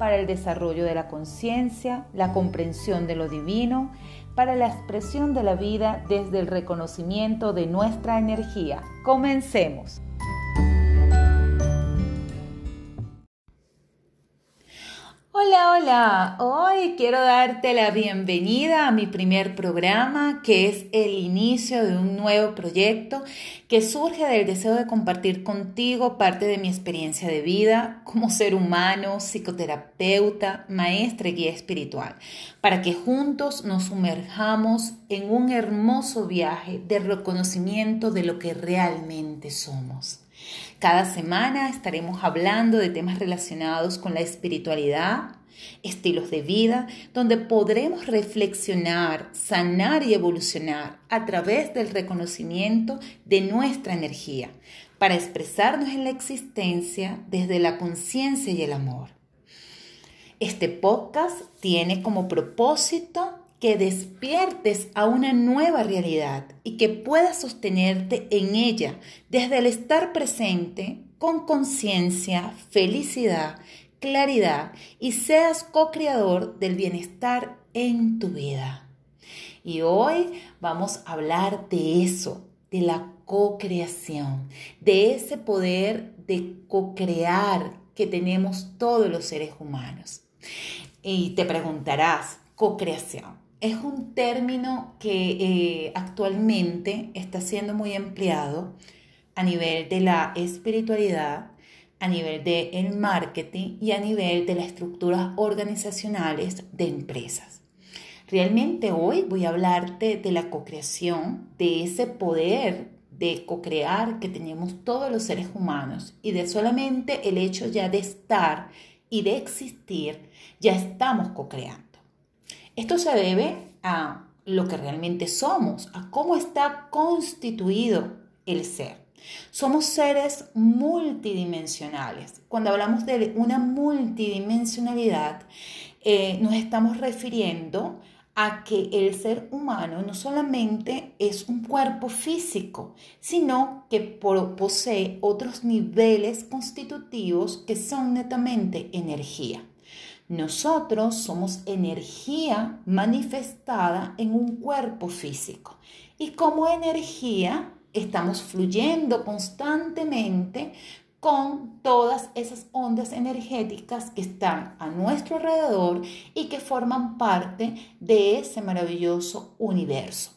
para el desarrollo de la conciencia, la comprensión de lo divino, para la expresión de la vida desde el reconocimiento de nuestra energía. Comencemos. Hoy quiero darte la bienvenida a mi primer programa, que es el inicio de un nuevo proyecto que surge del deseo de compartir contigo parte de mi experiencia de vida como ser humano, psicoterapeuta, maestra y guía espiritual, para que juntos nos sumerjamos en un hermoso viaje de reconocimiento de lo que realmente somos. Cada semana estaremos hablando de temas relacionados con la espiritualidad, estilos de vida, donde podremos reflexionar, sanar y evolucionar a través del reconocimiento de nuestra energía para expresarnos en la existencia desde la conciencia y el amor. Este podcast tiene como propósito que despiertes a una nueva realidad y que puedas sostenerte en ella desde el estar presente con conciencia, felicidad, claridad y seas co-creador del bienestar en tu vida. Y hoy vamos a hablar de eso, de la co-creación, de ese poder de co-crear que tenemos todos los seres humanos. Y te preguntarás, co-creación es un término que eh, actualmente está siendo muy empleado a nivel de la espiritualidad, a nivel del marketing y a nivel de las estructuras organizacionales de empresas. Realmente hoy voy a hablarte de la co-creación, de ese poder de co-crear que tenemos todos los seres humanos y de solamente el hecho ya de estar y de existir, ya estamos co-creando. Esto se debe a lo que realmente somos, a cómo está constituido el ser. Somos seres multidimensionales. Cuando hablamos de una multidimensionalidad, eh, nos estamos refiriendo a que el ser humano no solamente es un cuerpo físico, sino que posee otros niveles constitutivos que son netamente energía. Nosotros somos energía manifestada en un cuerpo físico y como energía estamos fluyendo constantemente con todas esas ondas energéticas que están a nuestro alrededor y que forman parte de ese maravilloso universo.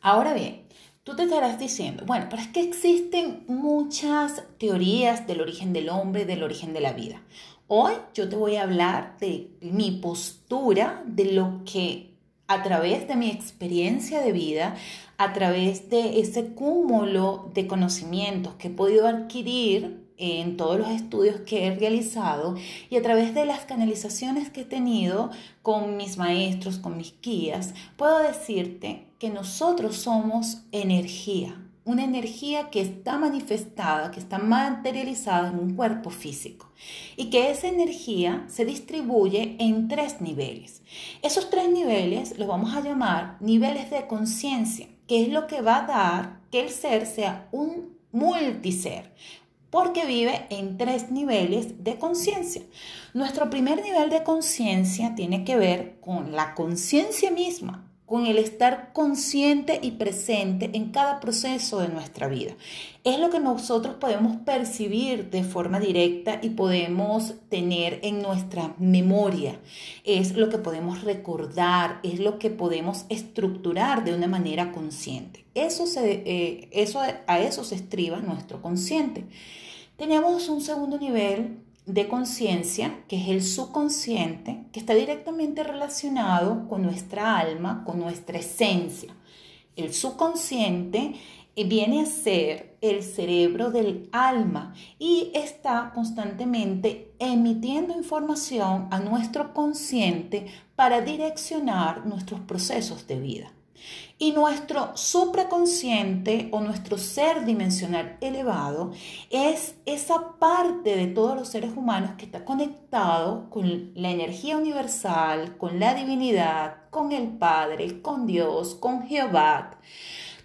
Ahora bien, tú te estarás diciendo, bueno, pero es que existen muchas teorías del origen del hombre, del origen de la vida. Hoy yo te voy a hablar de mi postura, de lo que a través de mi experiencia de vida, a través de ese cúmulo de conocimientos que he podido adquirir en todos los estudios que he realizado y a través de las canalizaciones que he tenido con mis maestros, con mis guías, puedo decirte que nosotros somos energía, una energía que está manifestada, que está materializada en un cuerpo físico y que esa energía se distribuye en tres niveles. Esos tres niveles los vamos a llamar niveles de conciencia, que es lo que va a dar que el ser sea un multiser, porque vive en tres niveles de conciencia. Nuestro primer nivel de conciencia tiene que ver con la conciencia misma, con el estar consciente y presente en cada proceso de nuestra vida. Es lo que nosotros podemos percibir de forma directa y podemos tener en nuestra memoria. Es lo que podemos recordar, es lo que podemos estructurar de una manera consciente. Eso, se, eh, eso a eso se estriba nuestro consciente. Tenemos un segundo nivel de conciencia, que es el subconsciente, que está directamente relacionado con nuestra alma, con nuestra esencia. El subconsciente viene a ser el cerebro del alma y está constantemente emitiendo información a nuestro consciente para direccionar nuestros procesos de vida. Y nuestro supraconsciente o nuestro ser dimensional elevado es esa parte de todos los seres humanos que está conectado con la energía universal, con la divinidad, con el Padre, con Dios, con Jehová,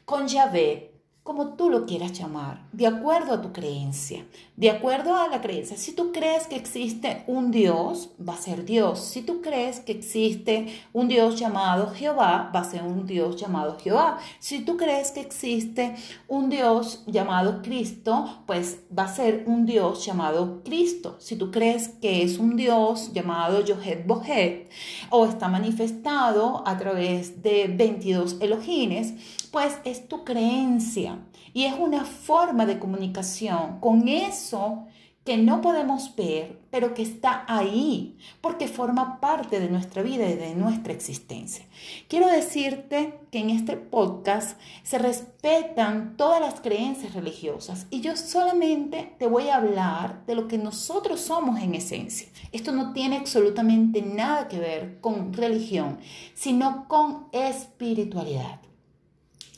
con Yahvé, como tú lo quieras llamar, de acuerdo a tu creencia, de acuerdo a la creencia. Si tú crees que existe un Dios, va a ser Dios. Si tú crees que existe un Dios llamado Jehová, va a ser un Dios llamado Jehová. Si tú crees que existe un Dios llamado Cristo, pues va a ser un Dios llamado Cristo. Si tú crees que es un Dios llamado Yohet Bohet o está manifestado a través de 22 Elohines, pues es tu creencia y es una forma de comunicación con eso que no podemos ver, pero que está ahí, porque forma parte de nuestra vida y de nuestra existencia. Quiero decirte que en este podcast se respetan todas las creencias religiosas y yo solamente te voy a hablar de lo que nosotros somos en esencia. Esto no tiene absolutamente nada que ver con religión, sino con espiritualidad.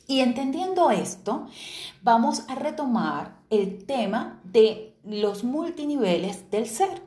Y entendiendo esto, vamos a retomar el tema de los multiniveles del ser,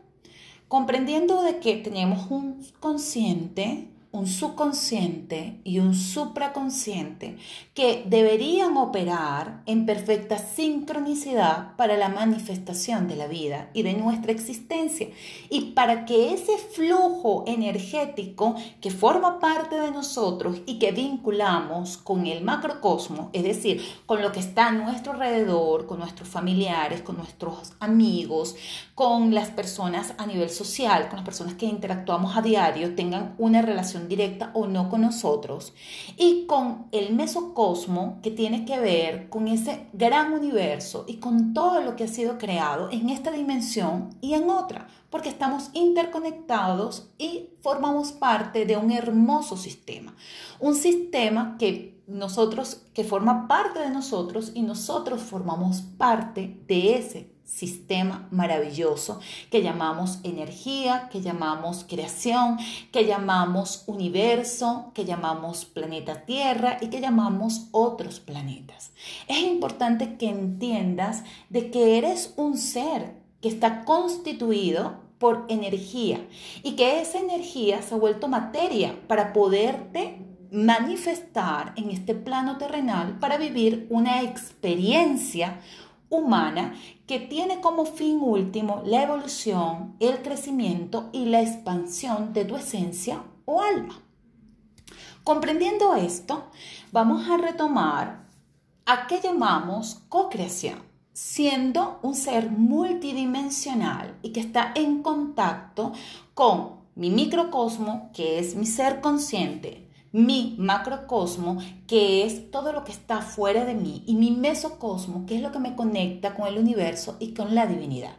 comprendiendo de que tenemos un consciente, un subconsciente y un supraconsciente que deberían operar en perfecta sincronicidad para la manifestación de la vida y de nuestra existencia. Y para que ese flujo energético que forma parte de nosotros y que vinculamos con el macrocosmo, es decir, con lo que está a nuestro alrededor, con nuestros familiares, con nuestros amigos, con las personas a nivel social, con las personas que interactuamos a diario, tengan una relación directa o no con nosotros, y con el mesocosmo que tiene que ver con ese gran universo y con todo lo que ha sido creado en esta dimensión y en otra, porque estamos interconectados y formamos parte de un hermoso sistema, un sistema que nosotros que forma parte de nosotros y nosotros formamos parte de ese sistema maravilloso que llamamos energía, que llamamos creación, que llamamos universo, que llamamos planeta Tierra y que llamamos otros planetas. Es importante que entiendas de que eres un ser que está constituido por energía y que esa energía se ha vuelto materia para poderte manifestar en este plano terrenal para vivir una experiencia humana que tiene como fin último la evolución, el crecimiento y la expansión de tu esencia o alma. Comprendiendo esto, vamos a retomar a qué llamamos co-creación, siendo un ser multidimensional y que está en contacto con mi microcosmo, que es mi ser consciente, mi macrocosmo, que es todo lo que está fuera de mí, y mi mesocosmo, que es lo que me conecta con el universo y con la divinidad.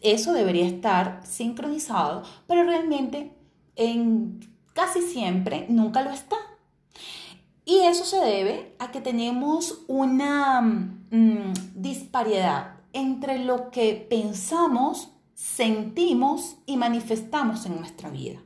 Eso debería estar sincronizado, pero realmente en casi siempre nunca lo está. Y eso se debe a que tenemos una mm, disparidad entre lo que pensamos sentimos y manifestamos en nuestra vida.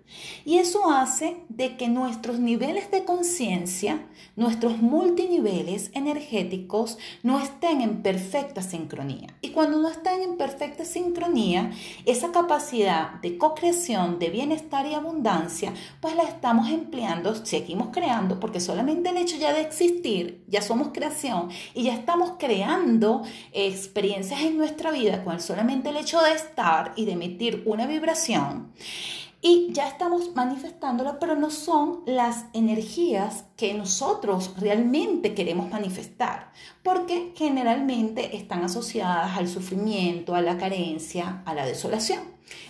Y eso hace de que nuestros niveles de conciencia, nuestros multiniveles energéticos no estén en perfecta sincronía. Y cuando no están en perfecta sincronía, esa capacidad de co-creación, de bienestar y abundancia, pues la estamos empleando, seguimos creando, porque solamente el hecho ya de existir, ya somos creación y ya estamos creando experiencias en nuestra vida con solamente el hecho de estar y de emitir una vibración y ya estamos manifestándola, pero no son las energías que nosotros realmente queremos manifestar, porque generalmente están asociadas al sufrimiento, a la carencia, a la desolación.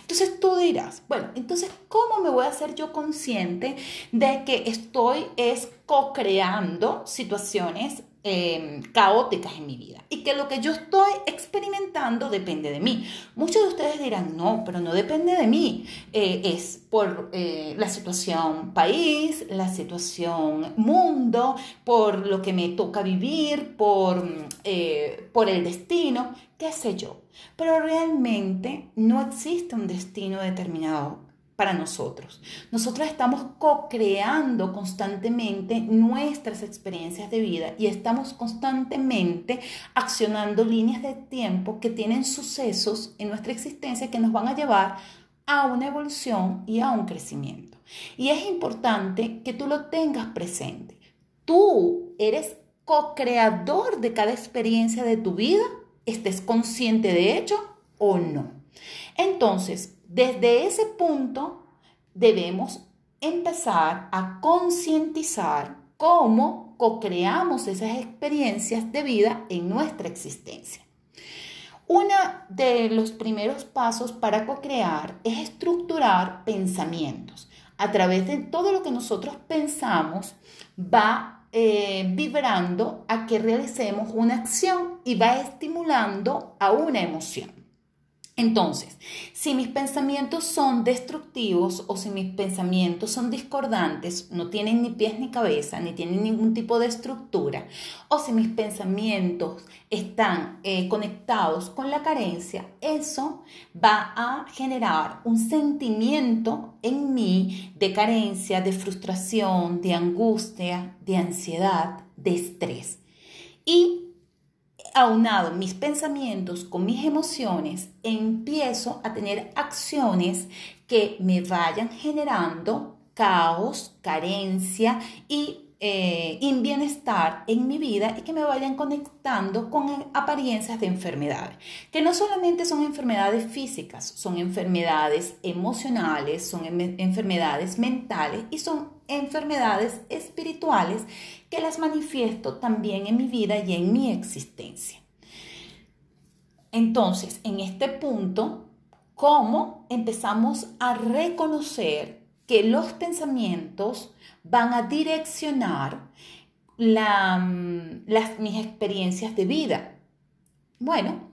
Entonces tú dirás, bueno, entonces, ¿cómo me voy a hacer yo consciente de que estoy es co-creando situaciones Em, caóticas en mi vida y que lo que yo estoy experimentando depende de mí. Muchos de ustedes dirán, no, pero no depende de mí. Eh, es por eh, la situación país, la situación mundo, por lo que me toca vivir, por, eh, por el destino, qué sé yo. Pero realmente no existe un destino determinado para nosotros. Nosotros estamos co-creando constantemente nuestras experiencias de vida y estamos constantemente accionando líneas de tiempo que tienen sucesos en nuestra existencia que nos van a llevar a una evolución y a un crecimiento. Y es importante que tú lo tengas presente. Tú eres co-creador de cada experiencia de tu vida, estés consciente de ello o no. Entonces, desde ese punto debemos empezar a concientizar cómo co-creamos esas experiencias de vida en nuestra existencia. Uno de los primeros pasos para co-crear es estructurar pensamientos. A través de todo lo que nosotros pensamos va eh, vibrando a que realicemos una acción y va estimulando a una emoción. Entonces, si mis pensamientos son destructivos o si mis pensamientos son discordantes, no tienen ni pies ni cabeza, ni tienen ningún tipo de estructura, o si mis pensamientos están eh, conectados con la carencia, eso va a generar un sentimiento en mí de carencia, de frustración, de angustia, de ansiedad, de estrés. Y aunado mis pensamientos con mis emociones, empiezo a tener acciones que me vayan generando caos, carencia y eh, bienestar en mi vida y que me vayan conectando con apariencias de enfermedades, que no solamente son enfermedades físicas, son enfermedades emocionales, son enfermedades mentales y son enfermedades espirituales que las manifiesto también en mi vida y en mi existencia. Entonces, en este punto, ¿cómo empezamos a reconocer que los pensamientos van a direccionar mm, las, mis experiencias de vida. Bueno,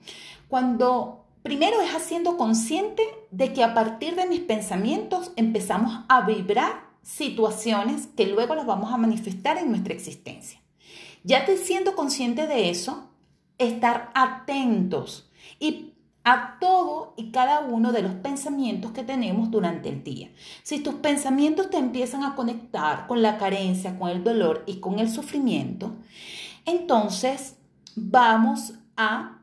cuando primero es haciendo consciente de que a partir de mis pensamientos empezamos a vibrar situaciones que luego las vamos a manifestar en nuestra existencia. Ya te siendo consciente de eso, estar atentos y a todo y cada uno de los pensamientos que tenemos durante el día. Si tus pensamientos te empiezan a conectar con la carencia, con el dolor y con el sufrimiento, entonces vamos a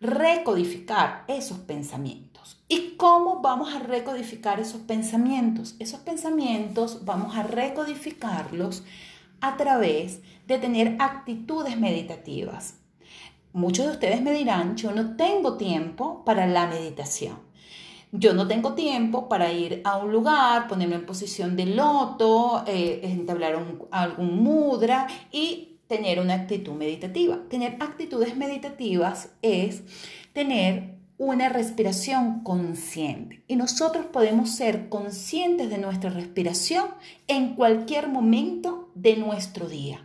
recodificar esos pensamientos. ¿Y cómo vamos a recodificar esos pensamientos? Esos pensamientos vamos a recodificarlos a través de tener actitudes meditativas. Muchos de ustedes me dirán, yo no tengo tiempo para la meditación. Yo no tengo tiempo para ir a un lugar, ponerme en posición de loto, eh, entablar algún mudra y tener una actitud meditativa. Tener actitudes meditativas es tener una respiración consciente. Y nosotros podemos ser conscientes de nuestra respiración en cualquier momento de nuestro día.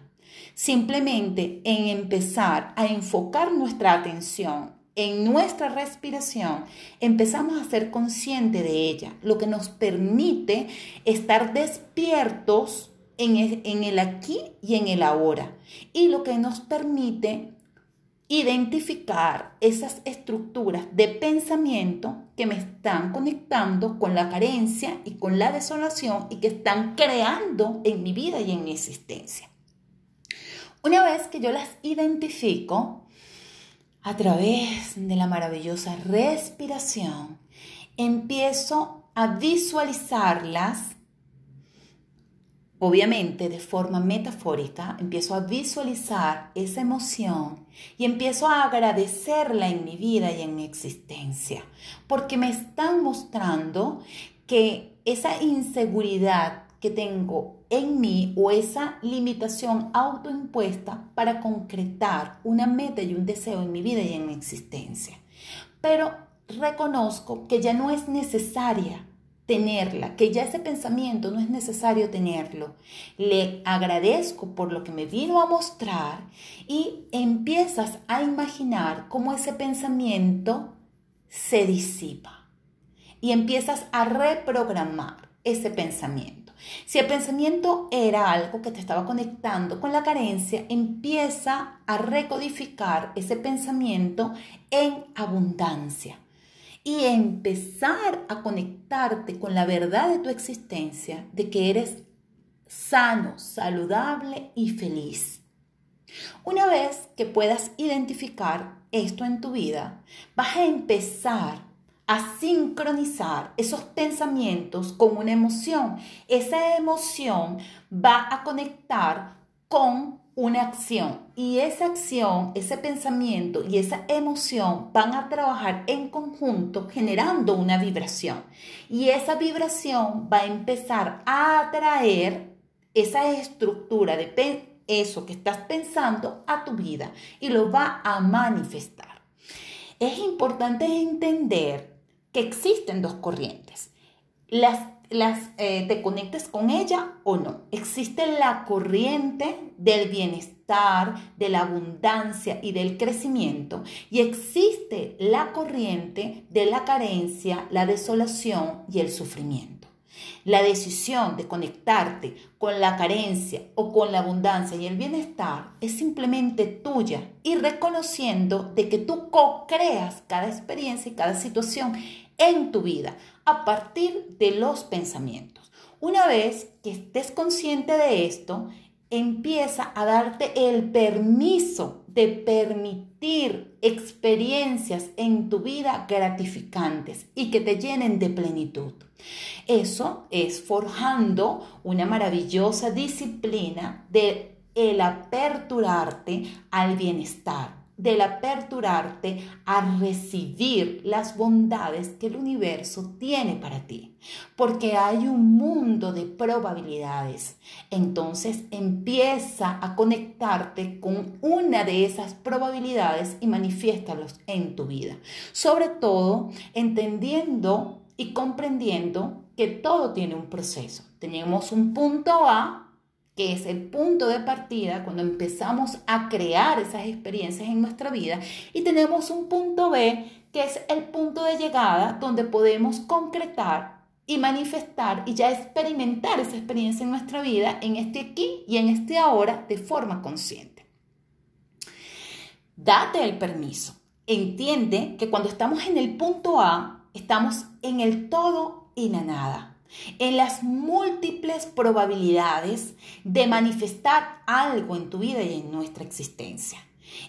Simplemente en empezar a enfocar nuestra atención en nuestra respiración, empezamos a ser conscientes de ella, lo que nos permite estar despiertos en el, en el aquí y en el ahora, y lo que nos permite identificar esas estructuras de pensamiento que me están conectando con la carencia y con la desolación y que están creando en mi vida y en mi existencia. Una vez que yo las identifico a través de la maravillosa respiración, empiezo a visualizarlas, obviamente de forma metafórica, empiezo a visualizar esa emoción y empiezo a agradecerla en mi vida y en mi existencia, porque me están mostrando que esa inseguridad que tengo en mí o esa limitación autoimpuesta para concretar una meta y un deseo en mi vida y en mi existencia. Pero reconozco que ya no es necesaria tenerla, que ya ese pensamiento no es necesario tenerlo. Le agradezco por lo que me vino a mostrar y empiezas a imaginar cómo ese pensamiento se disipa y empiezas a reprogramar ese pensamiento. Si el pensamiento era algo que te estaba conectando con la carencia, empieza a recodificar ese pensamiento en abundancia y empezar a conectarte con la verdad de tu existencia, de que eres sano, saludable y feliz. Una vez que puedas identificar esto en tu vida, vas a empezar a sincronizar esos pensamientos con una emoción. Esa emoción va a conectar con una acción y esa acción, ese pensamiento y esa emoción van a trabajar en conjunto generando una vibración y esa vibración va a empezar a atraer esa estructura de eso que estás pensando a tu vida y lo va a manifestar. Es importante entender que existen dos corrientes. Las las, eh, te conectes con ella o no. Existe la corriente del bienestar, de la abundancia y del crecimiento y existe la corriente de la carencia, la desolación y el sufrimiento. La decisión de conectarte con la carencia o con la abundancia y el bienestar es simplemente tuya y reconociendo de que tú co-creas cada experiencia y cada situación en tu vida a partir de los pensamientos. Una vez que estés consciente de esto, empieza a darte el permiso de permitir experiencias en tu vida gratificantes y que te llenen de plenitud. Eso es forjando una maravillosa disciplina de el aperturarte al bienestar del aperturarte a recibir las bondades que el universo tiene para ti, porque hay un mundo de probabilidades. Entonces empieza a conectarte con una de esas probabilidades y manifiéstalos en tu vida. Sobre todo entendiendo y comprendiendo que todo tiene un proceso. Tenemos un punto A que es el punto de partida cuando empezamos a crear esas experiencias en nuestra vida, y tenemos un punto B, que es el punto de llegada donde podemos concretar y manifestar y ya experimentar esa experiencia en nuestra vida, en este aquí y en este ahora, de forma consciente. Date el permiso. Entiende que cuando estamos en el punto A, estamos en el todo y la nada en las múltiples probabilidades de manifestar algo en tu vida y en nuestra existencia.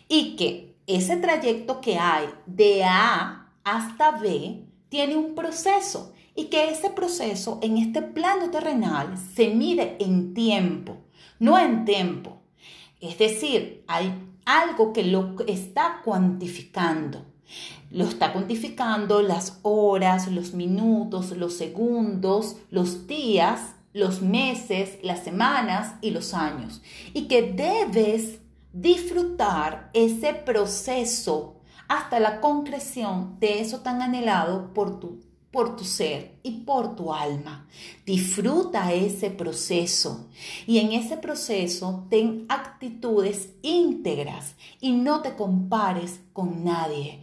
Y que ese trayecto que hay de A hasta B tiene un proceso y que ese proceso en este plano terrenal se mide en tiempo, no en tiempo. Es decir, hay algo que lo está cuantificando. Lo está cuantificando las horas, los minutos, los segundos, los días, los meses, las semanas y los años. Y que debes disfrutar ese proceso hasta la concreción de eso tan anhelado por tu, por tu ser y por tu alma. Disfruta ese proceso y en ese proceso ten actitudes íntegras y no te compares con nadie.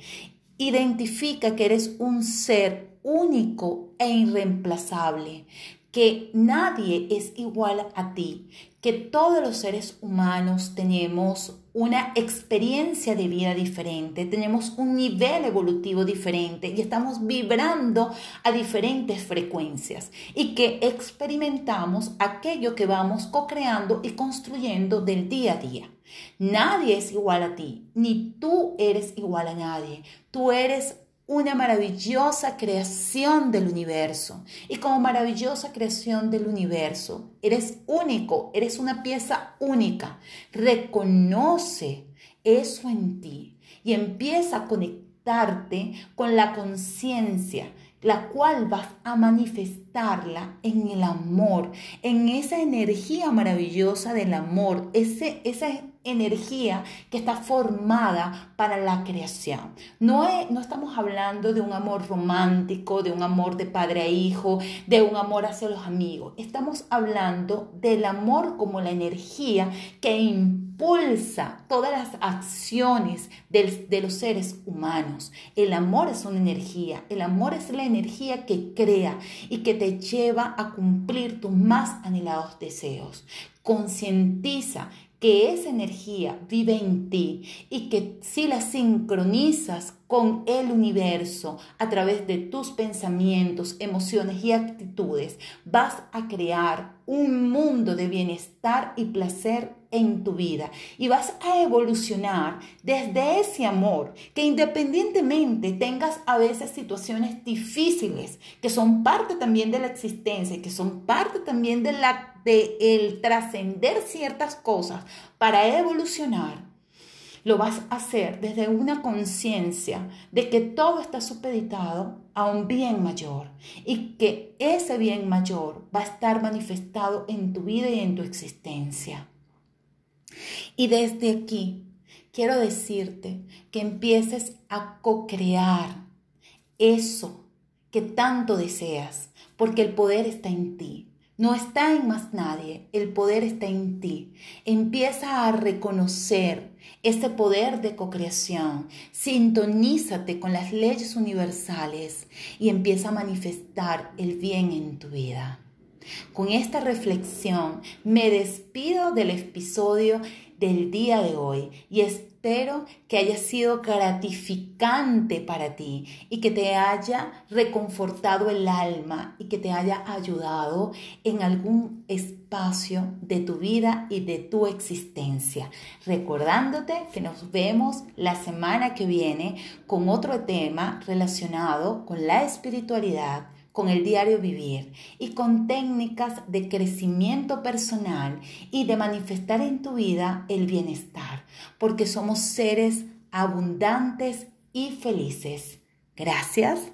Identifica que eres un ser único e irreemplazable, que nadie es igual a ti, que todos los seres humanos tenemos una experiencia de vida diferente, tenemos un nivel evolutivo diferente y estamos vibrando a diferentes frecuencias y que experimentamos aquello que vamos co-creando y construyendo del día a día. Nadie es igual a ti, ni tú eres igual a nadie. Tú eres una maravillosa creación del universo. Y como maravillosa creación del universo, eres único, eres una pieza única. Reconoce eso en ti y empieza a conectarte con la conciencia la cual vas a manifestarla en el amor, en esa energía maravillosa del amor, ese, esa energía que está formada para la creación. No, no estamos hablando de un amor romántico, de un amor de padre a hijo, de un amor hacia los amigos. Estamos hablando del amor como la energía que impulsa todas las acciones de los seres humanos. El amor es una energía, el amor es la energía que crea y que te lleva a cumplir tus más anhelados deseos. Concientiza que esa energía vive en ti y que si la sincronizas con el universo a través de tus pensamientos, emociones y actitudes, vas a crear un mundo de bienestar y placer en tu vida. Y vas a evolucionar desde ese amor que independientemente tengas a veces situaciones difíciles que son parte también de la existencia y que son parte también de la de el trascender ciertas cosas para evolucionar lo vas a hacer desde una conciencia de que todo está supeditado a un bien mayor y que ese bien mayor va a estar manifestado en tu vida y en tu existencia. Y desde aquí quiero decirte que empieces a co-crear eso que tanto deseas, porque el poder está en ti. No está en más nadie, el poder está en ti. Empieza a reconocer ese poder de cocreación. Sintonízate con las leyes universales y empieza a manifestar el bien en tu vida. Con esta reflexión me despido del episodio del día de hoy y espero que haya sido gratificante para ti y que te haya reconfortado el alma y que te haya ayudado en algún espacio de tu vida y de tu existencia. Recordándote que nos vemos la semana que viene con otro tema relacionado con la espiritualidad con el diario vivir y con técnicas de crecimiento personal y de manifestar en tu vida el bienestar, porque somos seres abundantes y felices. Gracias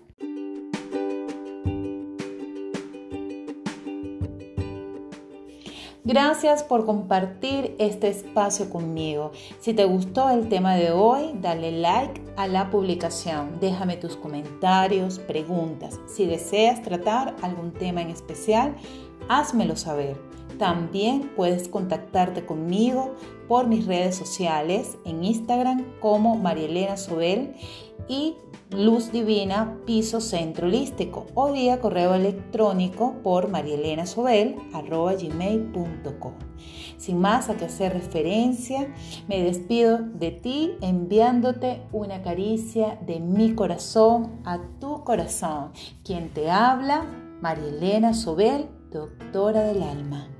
Gracias por compartir este espacio conmigo. Si te gustó el tema de hoy, dale like a la publicación. Déjame tus comentarios, preguntas. Si deseas tratar algún tema en especial, házmelo saber. También puedes contactarte conmigo por mis redes sociales en Instagram como Marielena Sobel y Luz Divina Piso Centro Holístico o vía correo electrónico por marielenasobel.gmail.com. Sin más a que hacer referencia, me despido de ti enviándote una caricia de mi corazón a tu corazón. Quien te habla, Marielena Sobel, doctora del alma.